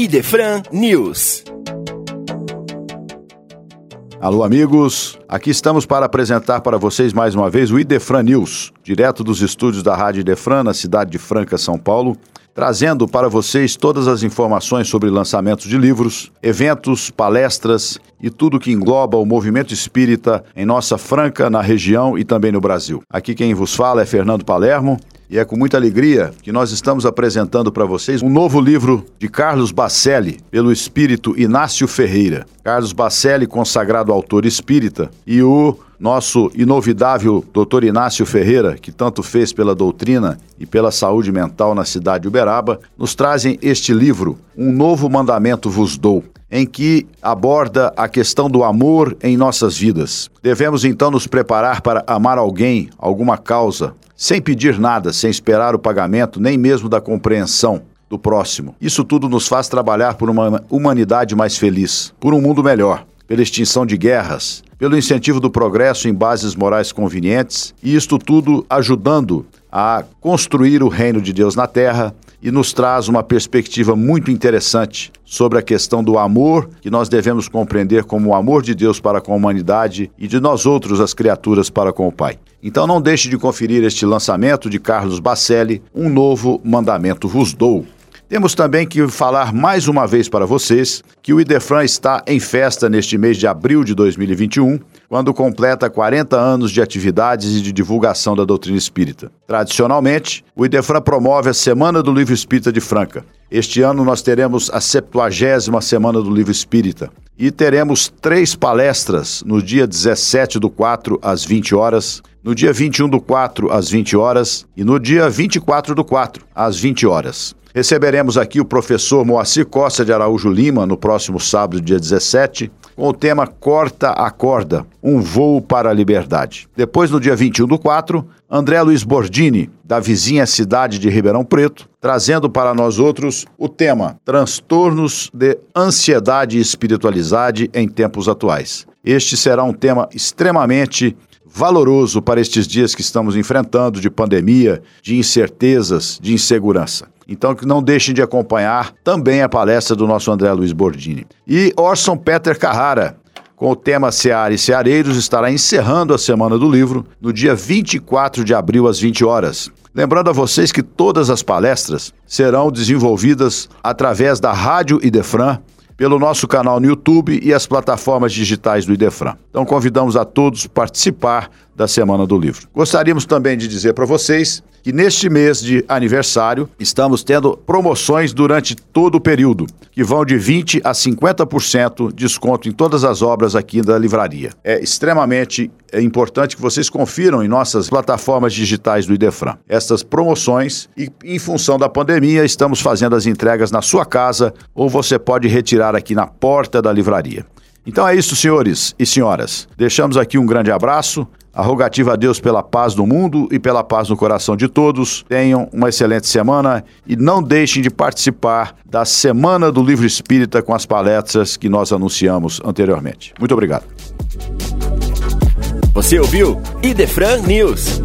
Idefran News. Alô, amigos. Aqui estamos para apresentar para vocês mais uma vez o Idefran News, direto dos estúdios da Rádio Idefran, na cidade de Franca, São Paulo, trazendo para vocês todas as informações sobre lançamentos de livros, eventos, palestras e tudo que engloba o movimento espírita em nossa Franca, na região e também no Brasil. Aqui quem vos fala é Fernando Palermo e é com muita alegria que nós estamos apresentando para vocês um novo livro de Carlos Bacelli, pelo espírito Inácio Ferreira. Carlos Bacelli, consagrado autor espírita, e o nosso inovidável doutor Inácio Ferreira, que tanto fez pela doutrina e pela saúde mental na cidade de Uberaba, nos trazem este livro, Um Novo Mandamento Vos Dou, em que aborda a questão do amor em nossas vidas. Devemos então nos preparar para amar alguém, alguma causa, sem pedir nada, sem esperar o pagamento, nem mesmo da compreensão do próximo. Isso tudo nos faz trabalhar por uma humanidade mais feliz, por um mundo melhor, pela extinção de guerras, pelo incentivo do progresso em bases morais convenientes, e isto tudo ajudando a construir o reino de Deus na terra e nos traz uma perspectiva muito interessante sobre a questão do amor que nós devemos compreender como o amor de Deus para com a humanidade e de nós outros, as criaturas, para com o Pai. Então não deixe de conferir este lançamento de Carlos Bacelli, Um Novo Mandamento Vos Dou. Temos também que falar mais uma vez para vocês que o Idefran está em festa neste mês de abril de 2021, quando completa 40 anos de atividades e de divulgação da doutrina espírita. Tradicionalmente, o Idefran promove a Semana do Livro Espírita de Franca. Este ano nós teremos a 70 Semana do Livro Espírita e teremos três palestras no dia 17 do 4 às 20 horas, no dia 21 do 4 às 20 horas e no dia 24 do 4 às 20 horas. Receberemos aqui o professor Moacir Costa de Araújo Lima no próximo sábado, dia 17, com o tema Corta a Corda, um voo para a liberdade. Depois, no dia 21 do 4, André Luiz Bordini, da vizinha cidade de Ribeirão Preto, trazendo para nós outros o tema Transtornos de Ansiedade e Espiritualidade em Tempos Atuais. Este será um tema extremamente valoroso para estes dias que estamos enfrentando de pandemia, de incertezas, de insegurança. Então, que não deixem de acompanhar também a palestra do nosso André Luiz Bordini. E Orson Peter Carrara, com o tema Seara e Ceareiros, estará encerrando a Semana do Livro no dia 24 de abril, às 20 horas. Lembrando a vocês que todas as palestras serão desenvolvidas através da Rádio Idefran, pelo nosso canal no YouTube e as plataformas digitais do Idefran. Então convidamos a todos participar da Semana do Livro. Gostaríamos também de dizer para vocês neste mês de aniversário estamos tendo promoções durante todo o período, que vão de 20 a 50% desconto em todas as obras aqui da livraria. É extremamente é importante que vocês confiram em nossas plataformas digitais do Idefran estas promoções e, em função da pandemia, estamos fazendo as entregas na sua casa ou você pode retirar aqui na porta da livraria. Então é isso, senhores e senhoras. Deixamos aqui um grande abraço. A rogativa a Deus pela paz do mundo e pela paz no coração de todos. Tenham uma excelente semana e não deixem de participar da Semana do Livro Espírita com as palestras que nós anunciamos anteriormente. Muito obrigado. Você ouviu Idefran News.